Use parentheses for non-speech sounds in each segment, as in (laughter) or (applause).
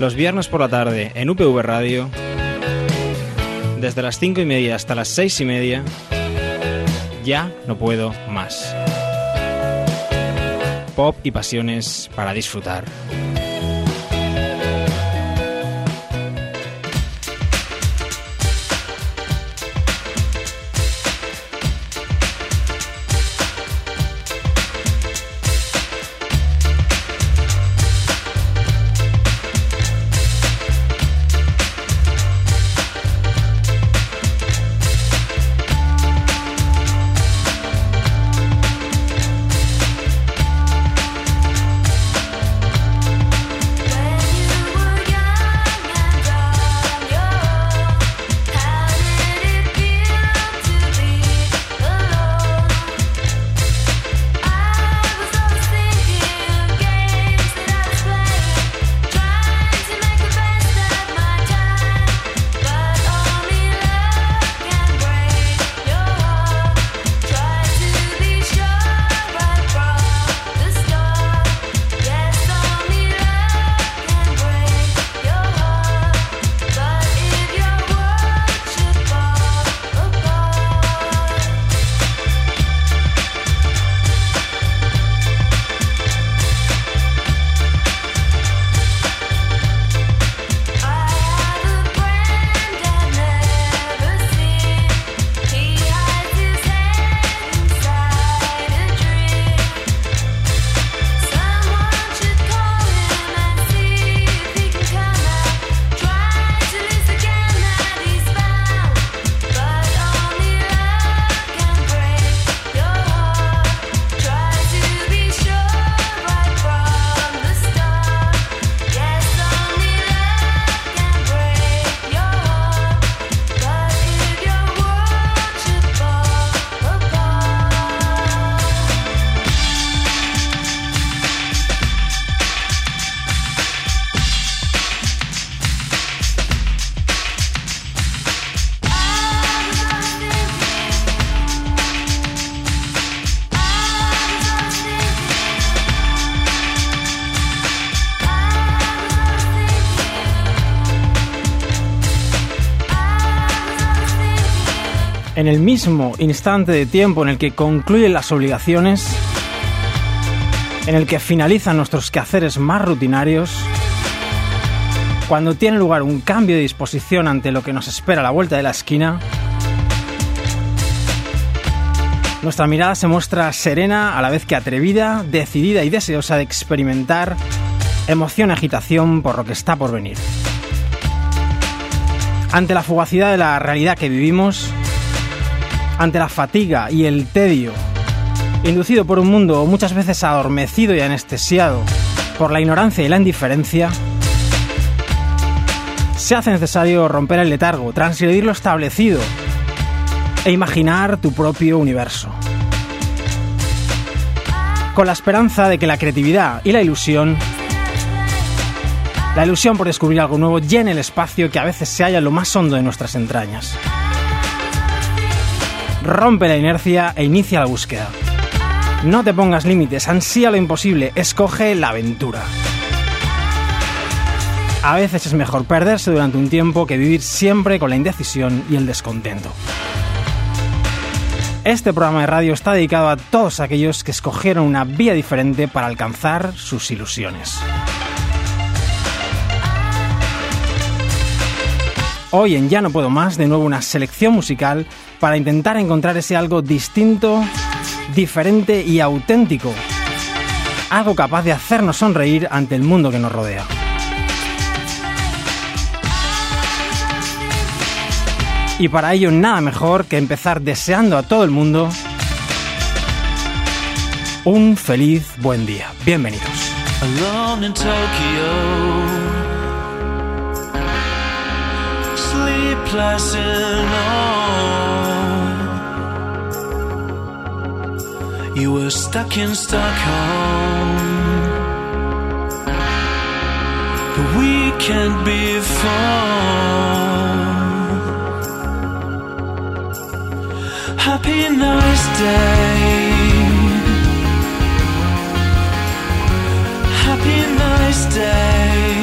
Los viernes por la tarde en UPV Radio, desde las cinco y media hasta las seis y media, ya no puedo más. Pop y pasiones para disfrutar. El mismo instante de tiempo en el que concluyen las obligaciones, en el que finalizan nuestros quehaceres más rutinarios, cuando tiene lugar un cambio de disposición ante lo que nos espera a la vuelta de la esquina, nuestra mirada se muestra serena a la vez que atrevida, decidida y deseosa de experimentar emoción y agitación por lo que está por venir. Ante la fugacidad de la realidad que vivimos, ante la fatiga y el tedio, inducido por un mundo muchas veces adormecido y anestesiado por la ignorancia y la indiferencia, se hace necesario romper el letargo, transgredir lo establecido e imaginar tu propio universo. Con la esperanza de que la creatividad y la ilusión, la ilusión por descubrir algo nuevo, llene el espacio que a veces se halla lo más hondo de nuestras entrañas rompe la inercia e inicia la búsqueda. No te pongas límites, ansía lo imposible, escoge la aventura. A veces es mejor perderse durante un tiempo que vivir siempre con la indecisión y el descontento. Este programa de radio está dedicado a todos aquellos que escogieron una vía diferente para alcanzar sus ilusiones. Hoy en Ya no puedo más, de nuevo una selección musical para intentar encontrar ese algo distinto, diferente y auténtico. Algo capaz de hacernos sonreír ante el mundo que nos rodea. Y para ello nada mejor que empezar deseando a todo el mundo un feliz buen día. Bienvenidos. You were stuck in Stockholm. The weekend before. Happy nice day. Happy nice day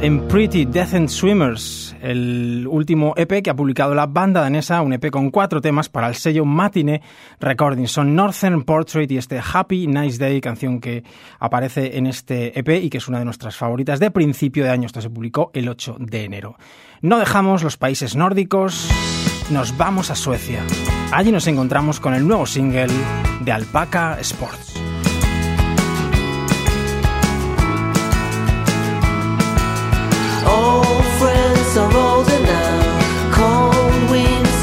En Pretty Decent Swimmers, el último EP que ha publicado la banda danesa, un EP con cuatro temas para el sello Matinee Recordings. Son Northern Portrait y este Happy Nice Day, canción que aparece en este EP y que es una de nuestras favoritas de principio de año. Esto se publicó el 8 de enero. No dejamos los países nórdicos, nos vamos a Suecia. Allí nos encontramos con el nuevo single de Alpaca Sports.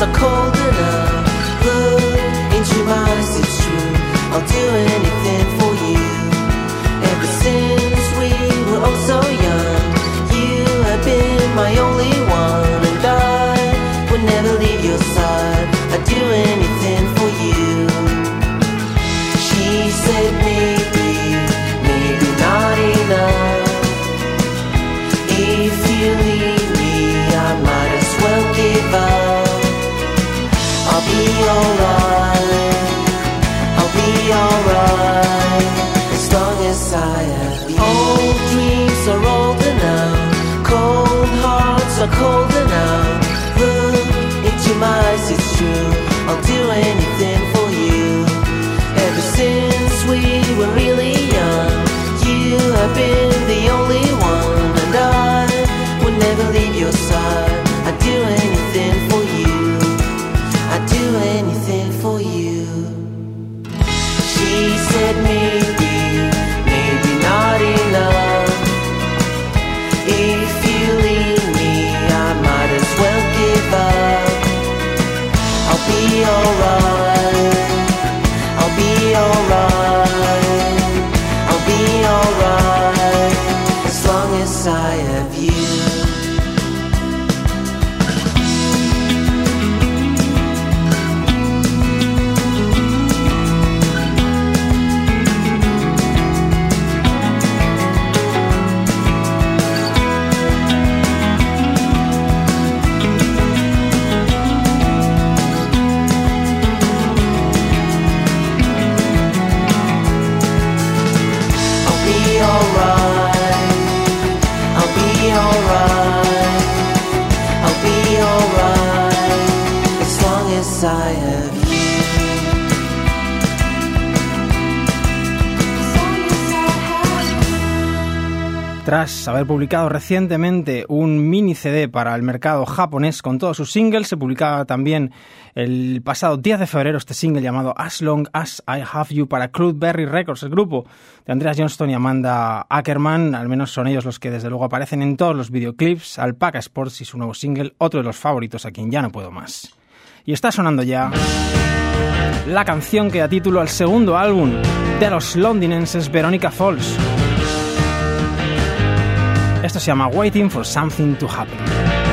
Are cold enough. Look into my eyes, it's true. I'll do anything haber publicado recientemente un mini CD para el mercado japonés con todos sus singles, se publicaba también el pasado 10 de febrero este single llamado As Long As I Have You para Cloudberry Records, el grupo de Andreas Johnston y Amanda Ackerman, al menos son ellos los que desde luego aparecen en todos los videoclips, Alpaca Sports y su nuevo single, otro de los favoritos a quien ya no puedo más. Y está sonando ya la canción que da título al segundo álbum de los londinenses Veronica Falls. Esto se llama Waiting for Something to Happen.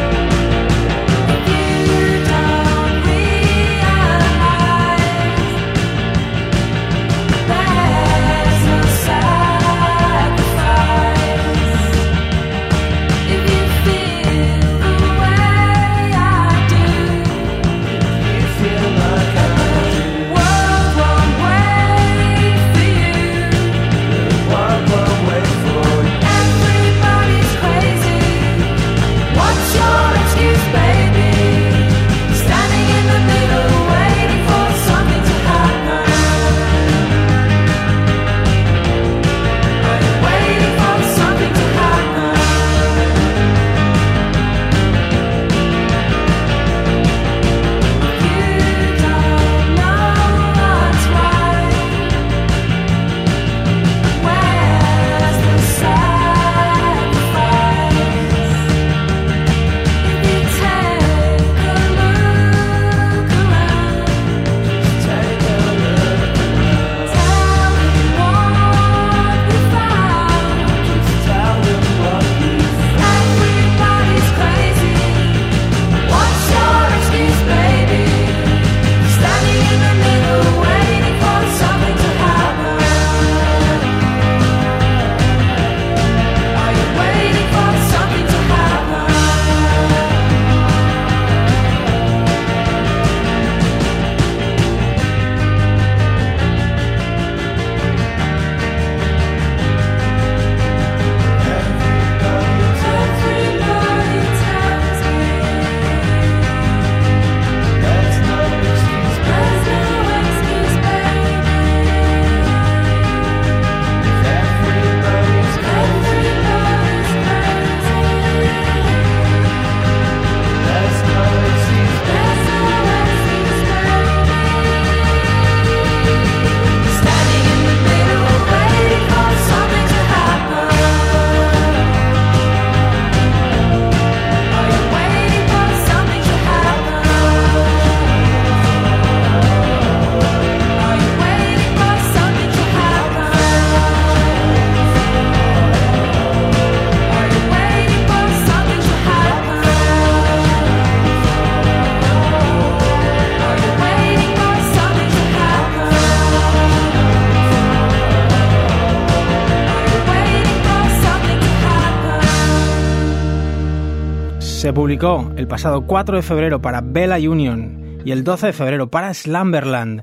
Publicó el pasado 4 de febrero para Bella Union y el 12 de febrero para Slumberland.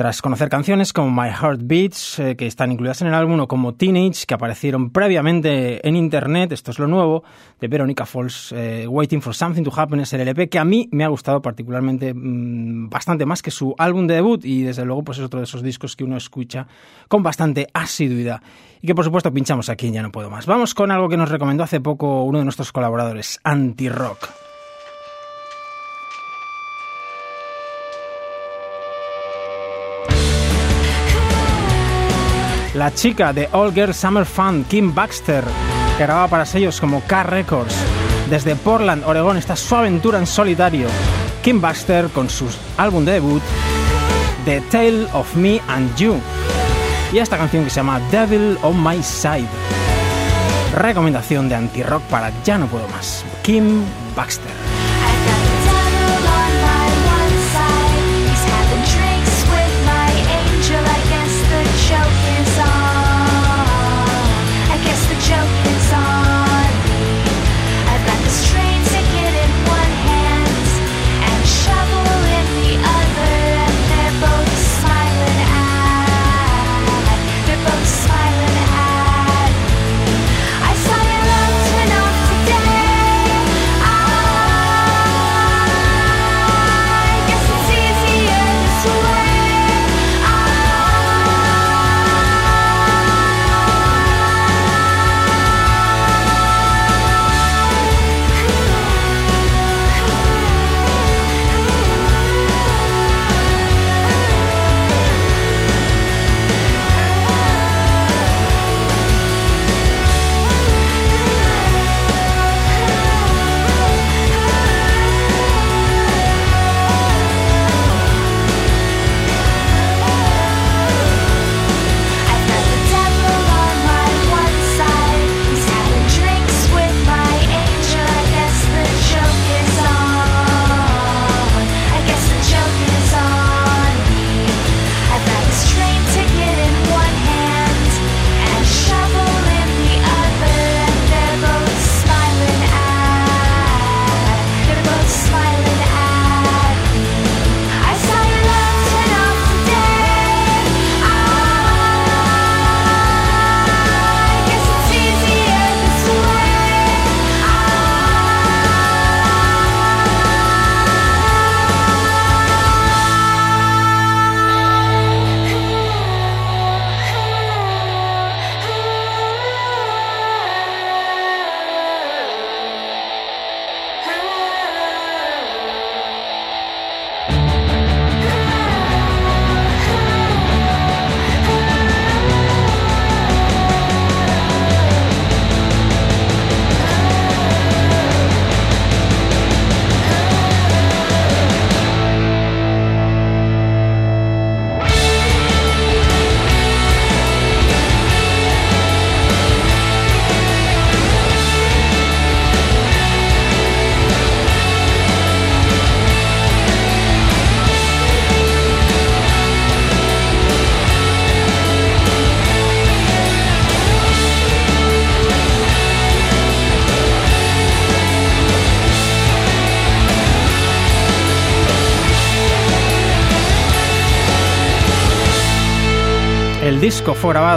Tras conocer canciones como My Heart Beats, eh, que están incluidas en el álbum, o como Teenage, que aparecieron previamente en internet, esto es lo nuevo, de Veronica Falls, eh, Waiting for Something to Happen es el LP, que a mí me ha gustado particularmente mm, bastante más que su álbum de debut, y desde luego pues es otro de esos discos que uno escucha con bastante asiduidad. Y que por supuesto pinchamos aquí Ya No Puedo Más. Vamos con algo que nos recomendó hace poco uno de nuestros colaboradores, Anti-Rock. La chica de All Girl Summer Fun, Kim Baxter, que grababa para sellos como Car Records. Desde Portland, Oregón, está su aventura en solitario. Kim Baxter con su álbum de debut, The Tale of Me and You. Y esta canción que se llama Devil on My Side. Recomendación de anti-rock para Ya No Puedo Más. Kim Baxter.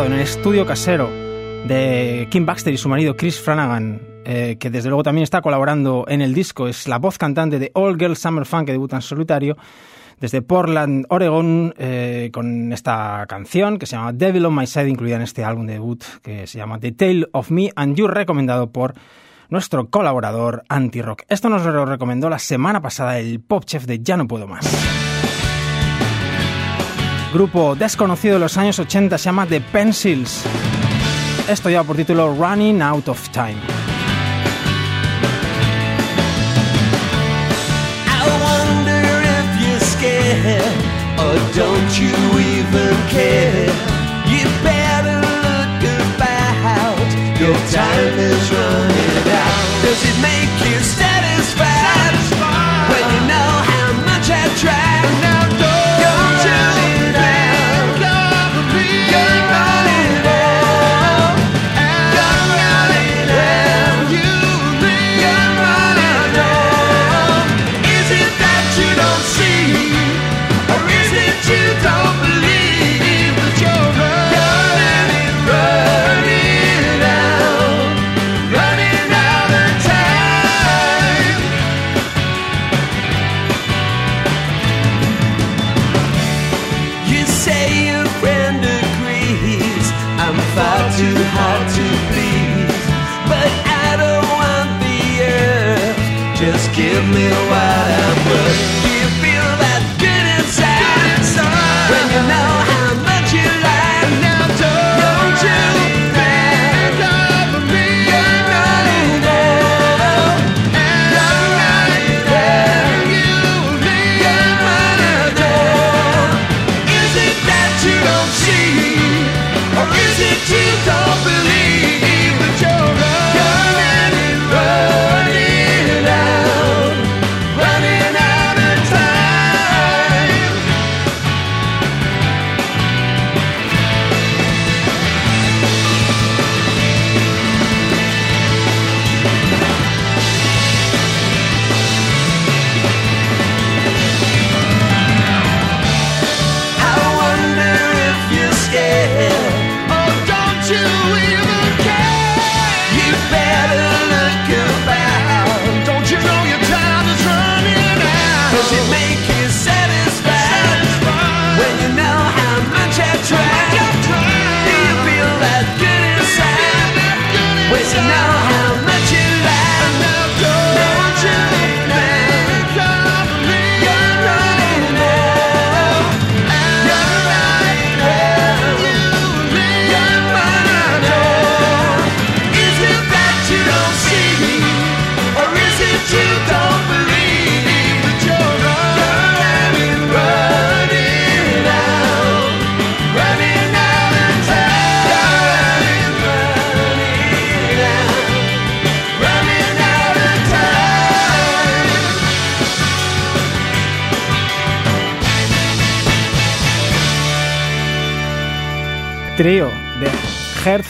En el estudio casero de Kim Baxter y su marido Chris Flanagan, eh, que desde luego también está colaborando en el disco. Es la voz cantante de All Girl Summer Fun que debuta en solitario desde Portland, Oregon, eh, con esta canción que se llama Devil on My Side, incluida en este álbum de debut que se llama The Tale of Me and You, recomendado por nuestro colaborador Anti-Rock. Esto nos lo recomendó la semana pasada el pop chef de Ya No Puedo Más. Grupo desconocido de los años 80 se llama The Pencils. Esto lleva por título Running Out of Time. Or don't you even care. You better look about. Your time is running out. Does it make you satisfied,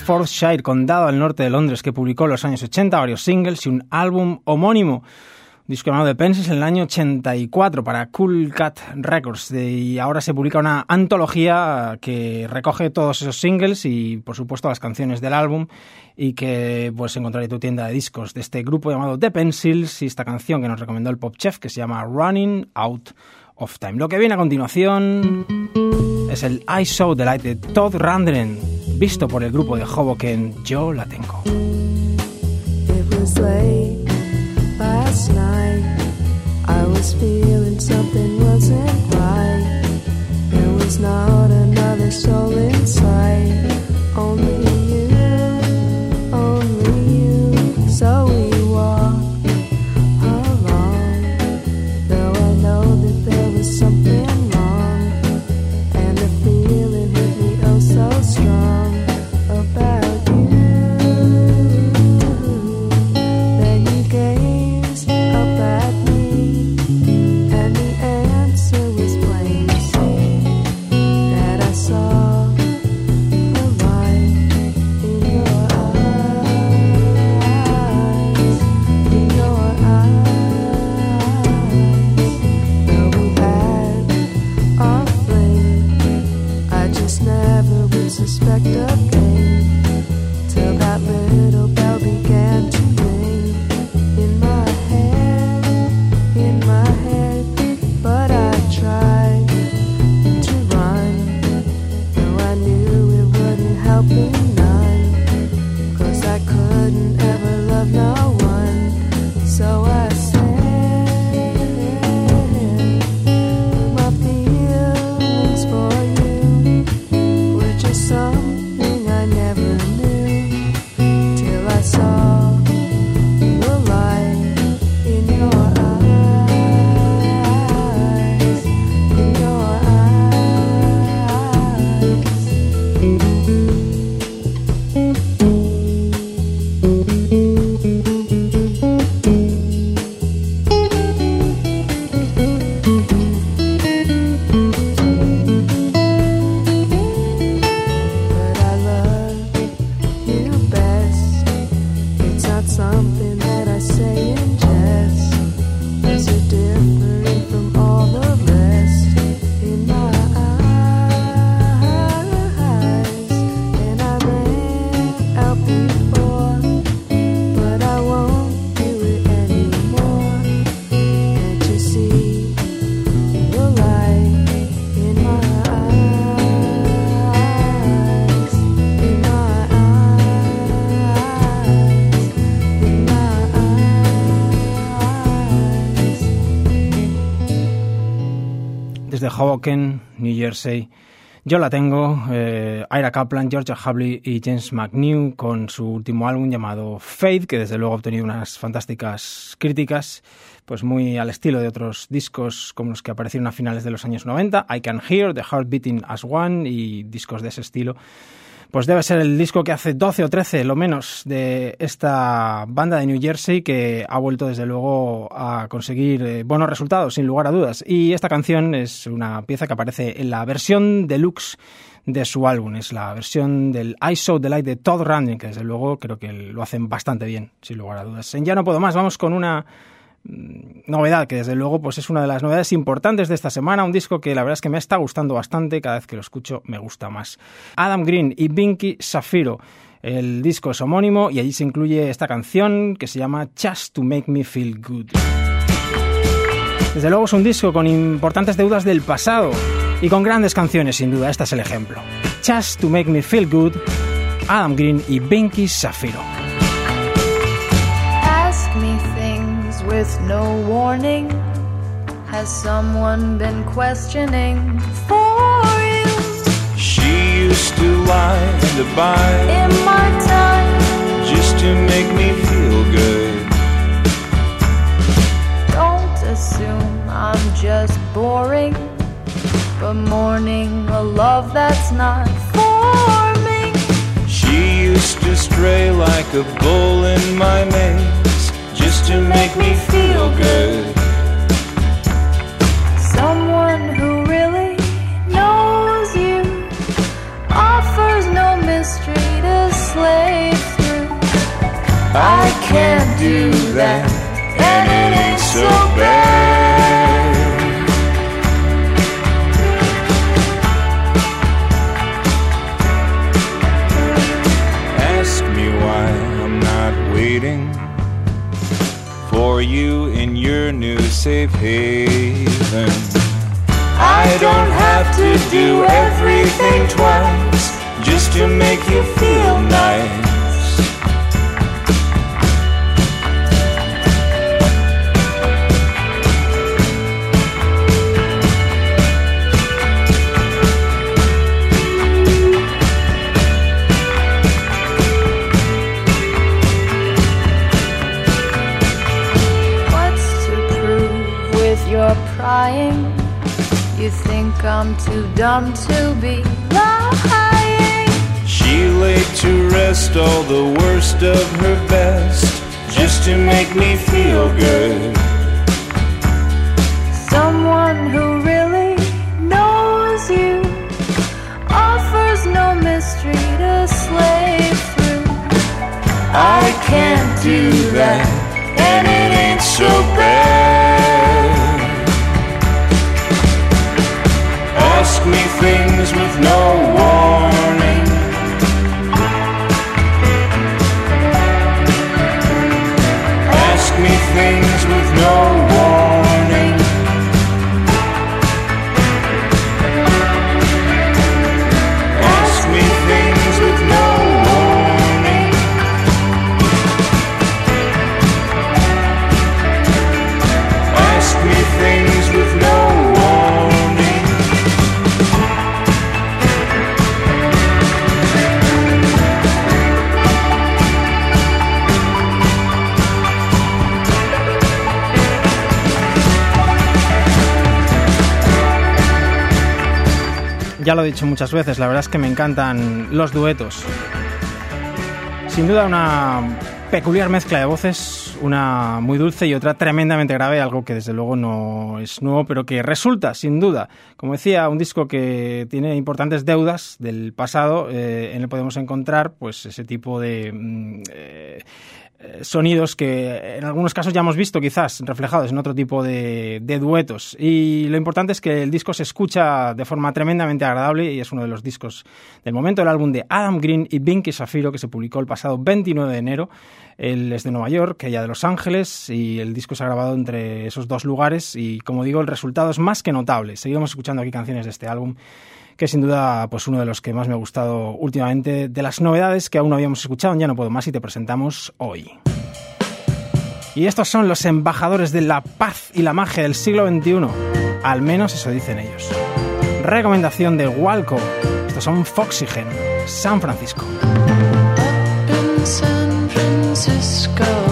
Hertfordshire, condado al norte de Londres, que publicó en los años 80 varios singles y un álbum homónimo, un disco llamado The Pencils en el año 84 para Cool Cat Records. Y ahora se publica una antología que recoge todos esos singles y, por supuesto, las canciones del álbum y que puedes encontrar en tu tienda de discos de este grupo llamado The Pencils y esta canción que nos recomendó el Pop Chef que se llama Running Out of Time. Lo que viene a continuación es el I Saw the Light de Todd Rundgren, visto por el grupo de Hoboken Yo la tengo. It was late last night. I was feeling something wasn't right. There was not another soul in sight. Only you, only you. So we Hoboken, New Jersey. Yo la tengo, eh, Ira Kaplan, Georgia Hubley y James McNew con su último álbum llamado Faith, que desde luego ha obtenido unas fantásticas críticas, pues muy al estilo de otros discos como los que aparecieron a finales de los años 90, I Can Hear, The Heart Beating as One y discos de ese estilo. Pues debe ser el disco que hace 12 o 13, lo menos, de esta banda de New Jersey que ha vuelto desde luego a conseguir eh, buenos resultados, sin lugar a dudas. Y esta canción es una pieza que aparece en la versión deluxe de su álbum. Es la versión del I Saw the Light de Todd Rundgren, que desde luego creo que lo hacen bastante bien, sin lugar a dudas. En Ya no puedo más, vamos con una novedad que desde luego pues es una de las novedades importantes de esta semana, un disco que la verdad es que me está gustando bastante, cada vez que lo escucho me gusta más. Adam Green y Binky Safiro. El disco es homónimo y allí se incluye esta canción que se llama Just to Make Me Feel Good. Desde luego es un disco con importantes deudas del pasado y con grandes canciones sin duda, este es el ejemplo. Just to Make Me Feel Good, Adam Green y Binky Safiro. With no warning. Has someone been questioning for you She used to lie and abide in my time? just to make me feel good. Don't assume I'm just boring, but mourning a love that's not forming. She used to stray like a bull in my maze just to make me feel good. Someone who really knows you offers no mystery to slave through. I can't do that, and it ain't so bad. Safe haven. I don't have to do everything twice just to make you feel nice. Think I'm too dumb to be lying? She laid to rest all the worst of her best just to make me feel good. Someone who really knows you offers no mystery to slave through. I can't do that, and it ain't so bad. With no warning. Lo he dicho muchas veces, la verdad es que me encantan los duetos. Sin duda una peculiar mezcla de voces, una muy dulce y otra tremendamente grave, algo que desde luego no es nuevo, pero que resulta, sin duda, como decía, un disco que tiene importantes deudas del pasado, eh, en el podemos encontrar pues ese tipo de... mm, eh, sonidos que en algunos casos ya hemos visto quizás reflejados en otro tipo de, duetos. Y lo importante es que el disco se escucha de forma tremendamente agradable y es uno de los discos del momento, el álbum de Adam Green y Binky Safiro que se publicó el pasado 29 de enero. Él es de Nueva York, ella de Los Ángeles y el disco se ha grabado entre esos dos lugares y como digo el resultado es más que notable. Seguimos escuchando aquí canciones de este álbum que sin duda pues uno de los que más me ha gustado últimamente, de las novedades que aún no habíamos escuchado, ya no puedo más y te presentamos hoy. Y estos son los embajadores de la paz y la magia del siglo XXI, al menos eso dicen ellos. Recomendación de Walco, estos son Foxygen, San Francisco. San Francisco.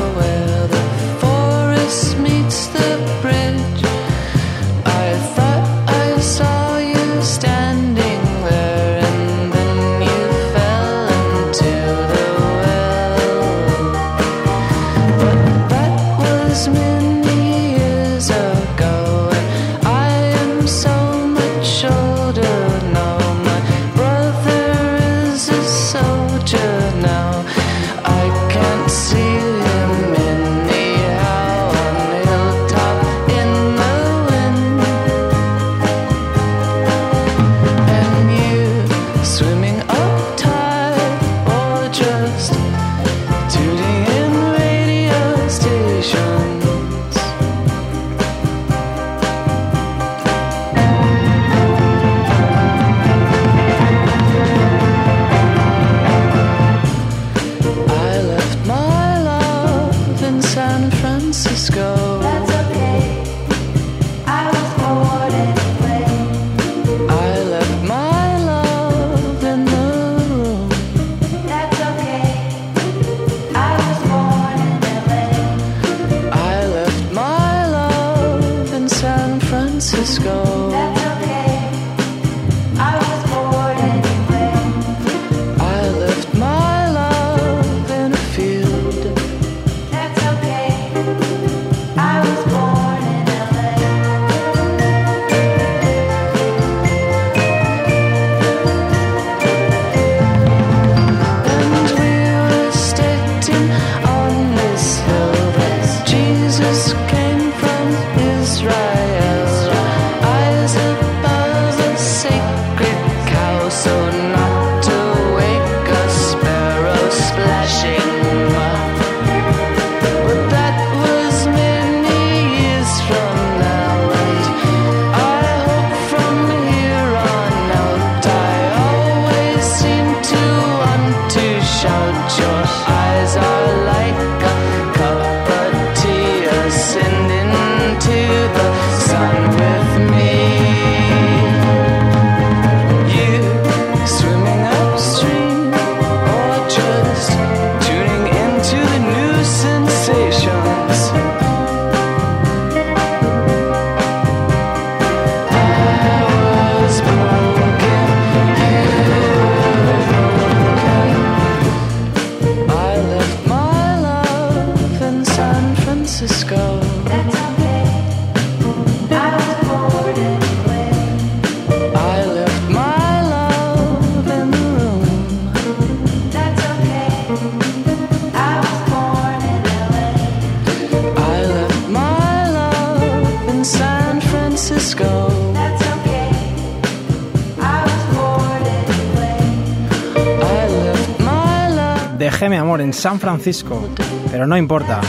San Francisco, pero no importa,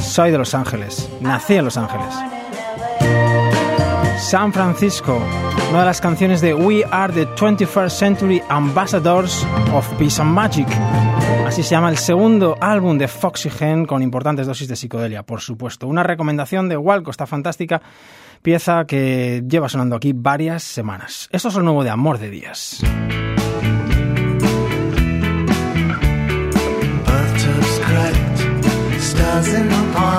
soy de Los Ángeles, nací en Los Ángeles. San Francisco, una de las canciones de We Are the 21st Century Ambassadors of Peace and Magic. Así se llama el segundo álbum de Foxy Gen con importantes dosis de psicodelia, por supuesto. Una recomendación de Walco, está fantástica, pieza que lleva sonando aquí varias semanas. Esto es lo nuevo de Amor de Días. in the park.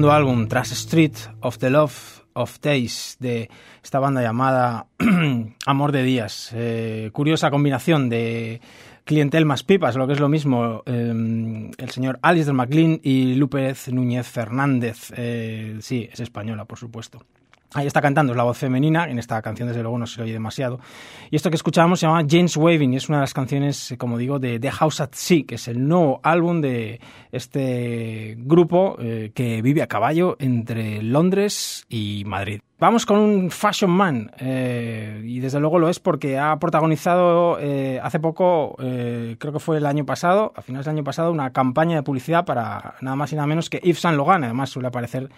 Segundo álbum, tras Street of the Love of Days, de esta banda llamada (clears throat) Amor de Días. Eh, curiosa combinación de clientel más pipas, lo que es lo mismo, eh, el señor Alistair McLean y Lupez Núñez Fernández. Eh, sí, es española, por supuesto. Ahí está cantando, la voz femenina, en esta canción desde luego no se oye demasiado. Y esto que escuchábamos se llama James Waving y es una de las canciones, eh, como digo, de The House at Sea, que es el nuevo álbum de este grupo eh, que vive a caballo entre Londres y Madrid. Vamos con un Fashion Man, eh, y desde luego lo es porque ha protagonizado hace poco, creo que fue el año pasado, a finales del año pasado, una campaña de publicidad para nada más y nada menos que Yves Saint Laurent. Además suele aparecer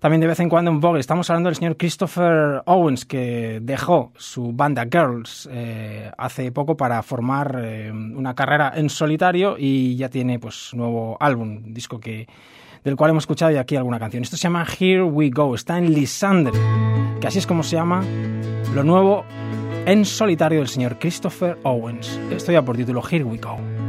también de vez en cuando en Vogue. Estamos hablando del señor Christopher Owens, que dejó su banda Girls eh, hace poco para formar eh, una carrera en solitario y ya tiene pues nuevo álbum, disco que del cual hemos escuchado ya aquí alguna canción. Esto se llama Here We Go, está en Lisandre, que así es como se llama lo nuevo en solitario del señor Christopher Owens. Esto ya por título Here We Go.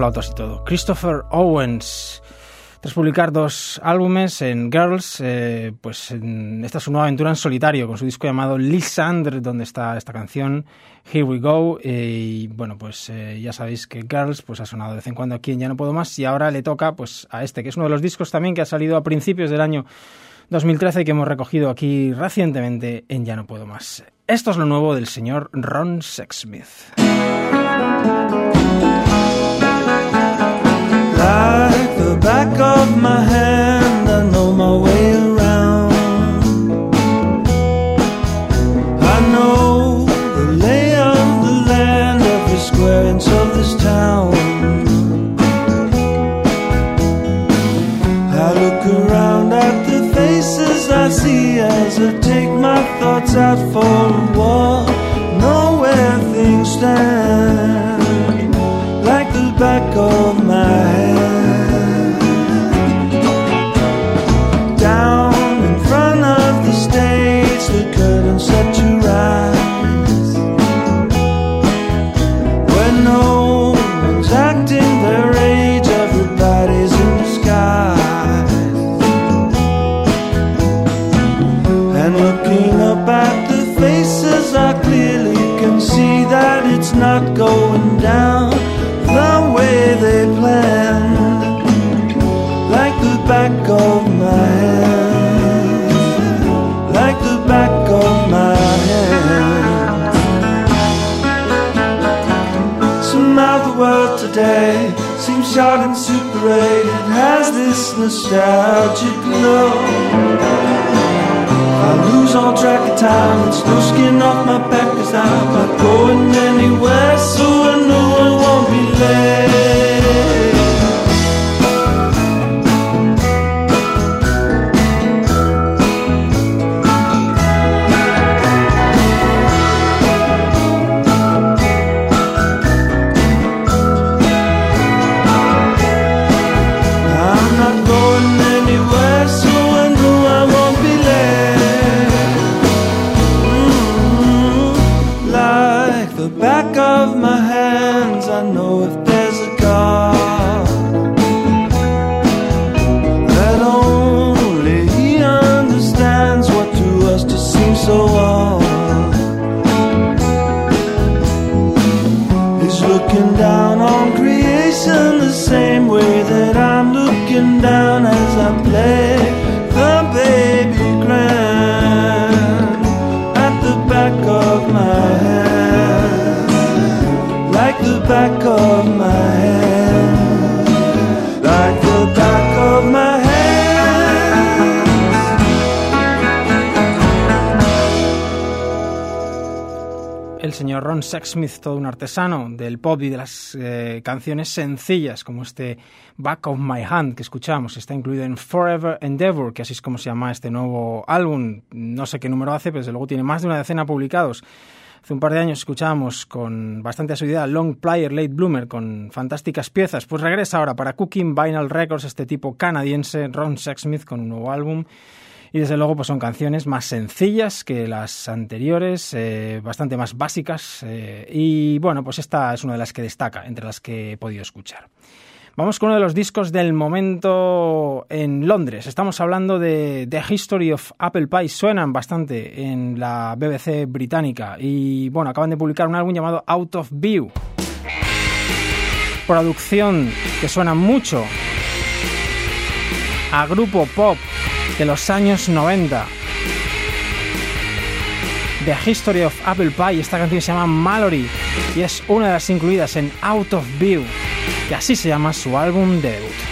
Flautas y todo. Christopher Owens. Tras publicar dos álbumes en Girls, eh, pues esta es su nueva aventura en solitario con su disco llamado Lysandre, donde está esta canción Here We Go. eh, y bueno, pues eh, ya sabéis que Girls pues ha sonado de vez en cuando aquí en Ya No Puedo Más y ahora le toca pues a este, que es uno de los discos también que ha salido a principios del año 2013 y que hemos recogido aquí recientemente en Ya No Puedo Más. Esto es lo nuevo del señor Ron Sexsmith. Like the back of my hand, I know my way around. I know the lay of the land, every square inch of this town. I look around at the faces I see as I take my thoughts out for nostalgic glow. I lose all track of time. It's no skin off my back cause I'm not going anywhere. So I know I won't be late. Sexsmith, todo un artesano del pop y de las eh, canciones sencillas, como este Back of My Hand que escuchamos, está incluido en Forever Endeavor, que así es como se llama este nuevo álbum. No sé qué número hace, pero desde luego tiene más de una decena publicados. Hace un par de años escuchábamos con bastante asiduidad Long Player Late Bloomer con fantásticas piezas. Pues regresa ahora para Cooking Vinyl Records este tipo canadiense, Ron Sexsmith, con un nuevo álbum. Y desde luego pues son canciones más sencillas que las anteriores, eh, bastante más básicas. eh, y bueno, pues esta es una de las que destaca entre las que he podido escuchar. Vamos con uno de los discos del momento en Londres. Estamos hablando de The History of Apple Pie. Suenan bastante en la BBC británica. Y bueno, acaban de publicar un álbum llamado Out of View. Producción que suena mucho a grupo pop de los años 90. The History of Apple Pie. Esta canción se llama Mallory y es una de las incluidas en Out of View, que así se llama su álbum de debut.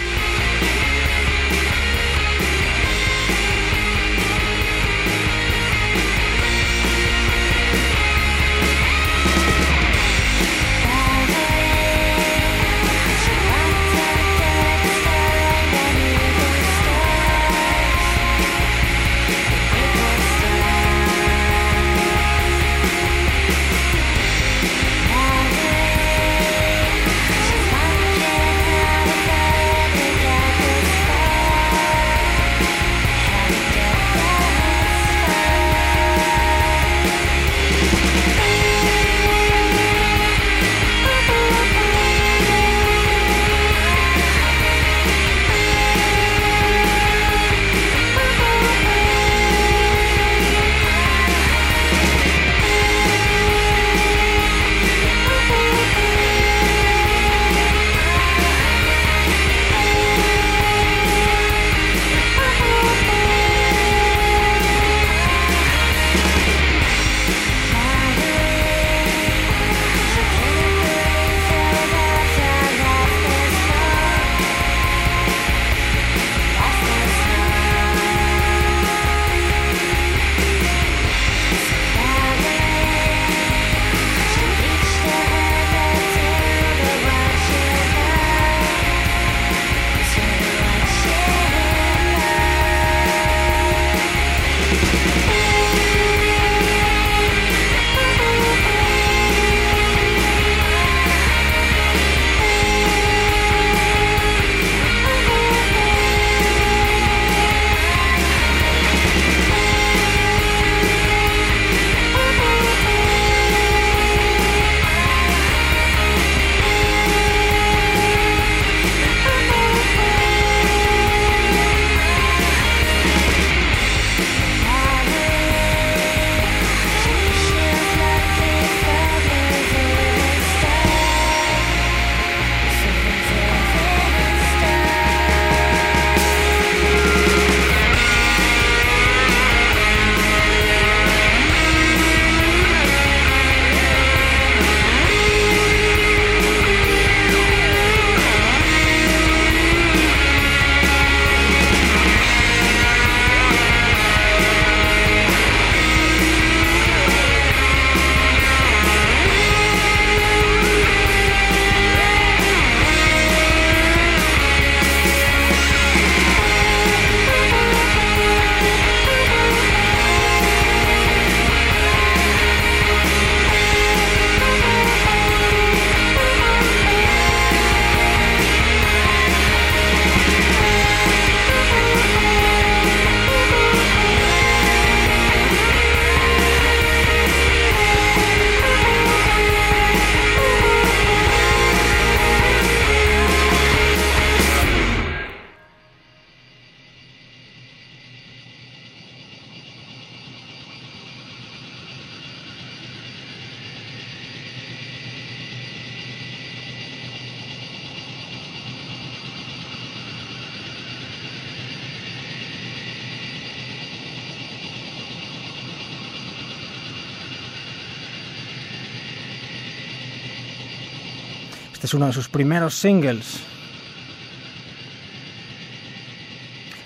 Es uno de sus primeros singles.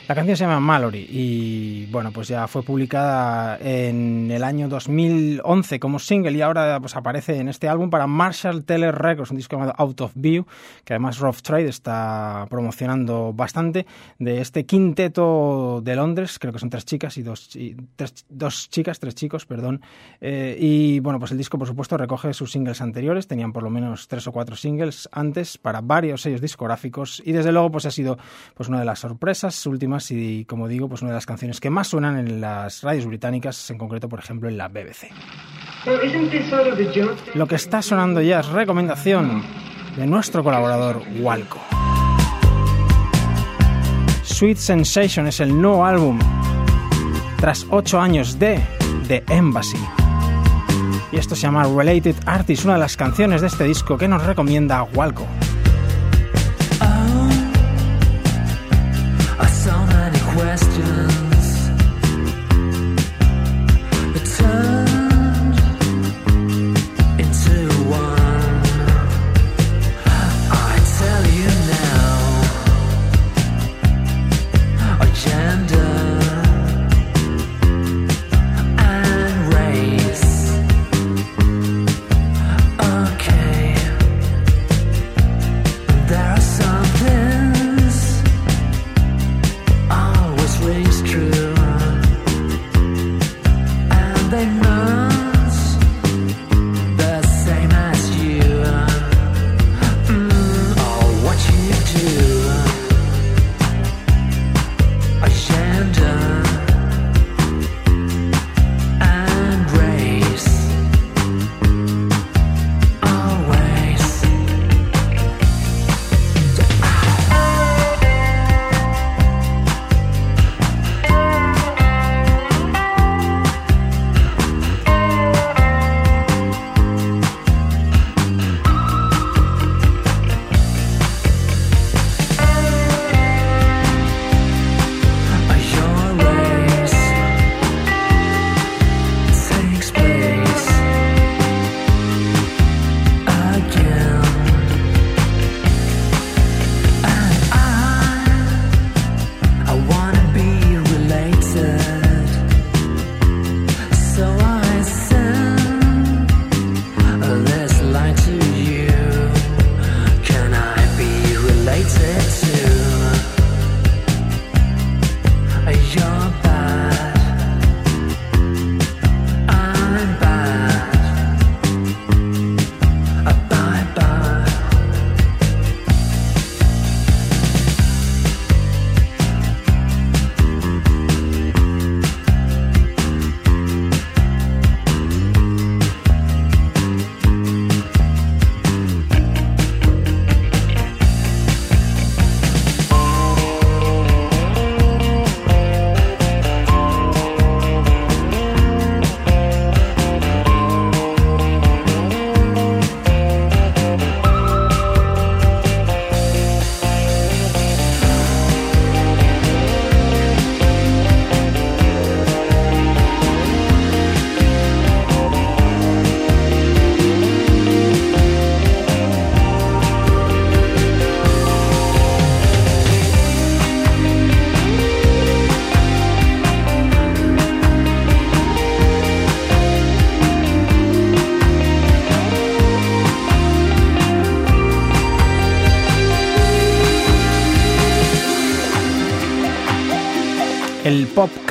La canción se llama Mallory y bueno, pues ya fue publicada en el año 2011 como single y ahora pues aparece en este álbum para Marshall Teller Records, un disco llamado Out of View, que además Rough Trade está promocionando bastante de este quinteto de Londres, creo que son tres chicas y dos, y tres- dos chicas, tres chicos, perdón. Eh, y bueno, pues el disco por supuesto recoge sus singles anteriores, tenían por lo menos tres o cuatro singles antes para varios sellos discográficos y desde luego pues ha sido pues una de las sorpresas últimas y como digo pues una de las canciones que más suenan en las radios británicas, en concreto por ejemplo en la BBC. Lo que está sonando ya es recomendación de nuestro colaborador Walco. Sweet Sensation es el nuevo álbum tras ocho años de The Embassy. Y esto se llama Related Artist, una de las canciones de este disco que nos recomienda Walco. So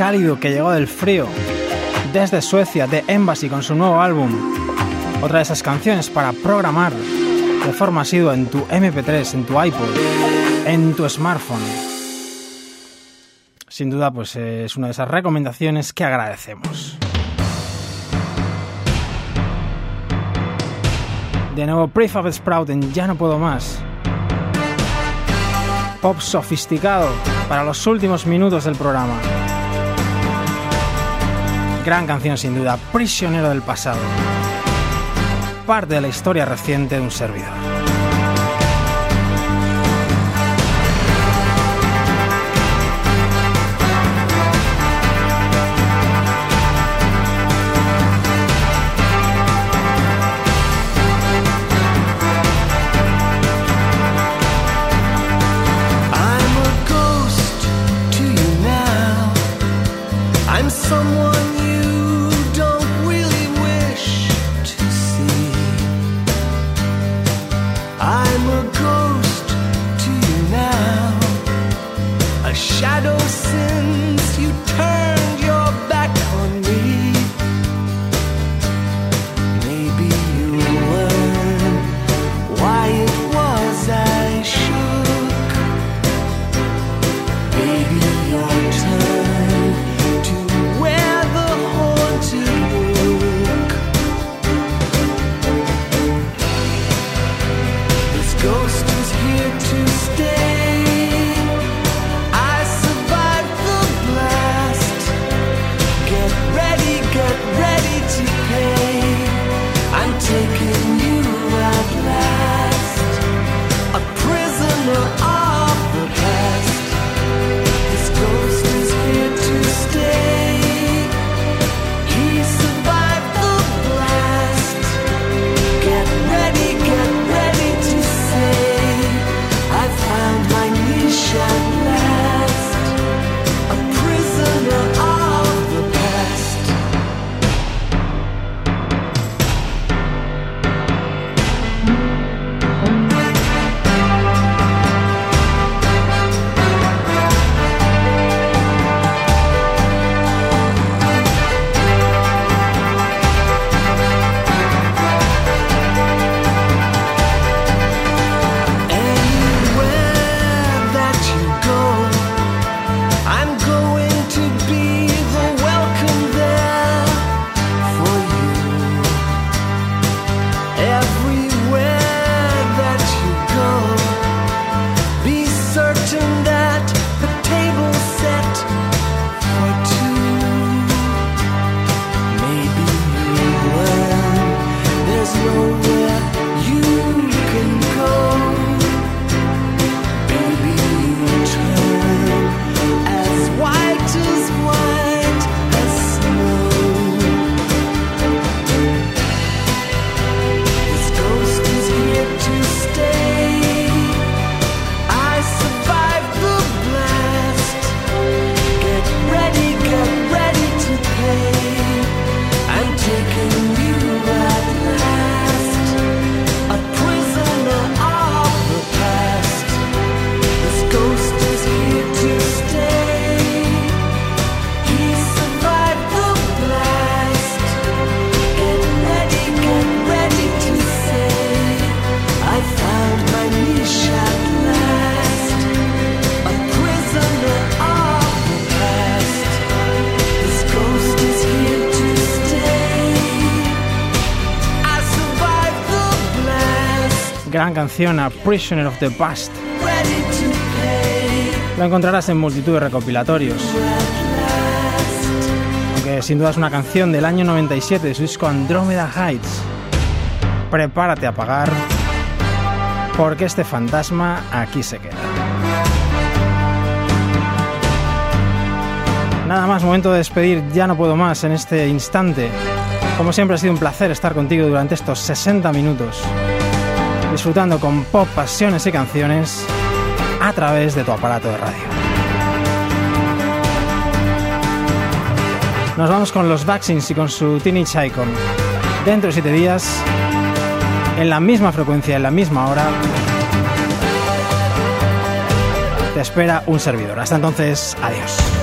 cálido que llegó del frío desde Suecia, The Embassy con su nuevo álbum. Otra de esas canciones para programar de forma asidua en tu MP3, en tu iPod, en tu smartphone. Sin duda, pues es una de esas recomendaciones que agradecemos. De nuevo, Prefab Sprout en Ya no puedo más. Pop sofisticado para los últimos minutos del programa. Gran canción sin duda, prisionero del pasado. Parte de la historia reciente de un servidor. shadow since you turned. Gran canción a Prisoner of the Past. Lo encontrarás en multitud de recopilatorios. Aunque sin duda es una canción del año 97 de su disco Andromeda Heights. Prepárate a pagar porque este fantasma aquí se queda. Nada más, momento de despedir, ya no puedo más en este instante. Como siempre ha sido un placer estar contigo durante estos 60 minutos, disfrutando con pop, pasiones y canciones a través de tu aparato de radio. Nos vamos con los Vaccines y con su Teenage Icon. Dentro de 7 días, en la misma frecuencia, en la misma hora, te espera un servidor. Hasta entonces, adiós.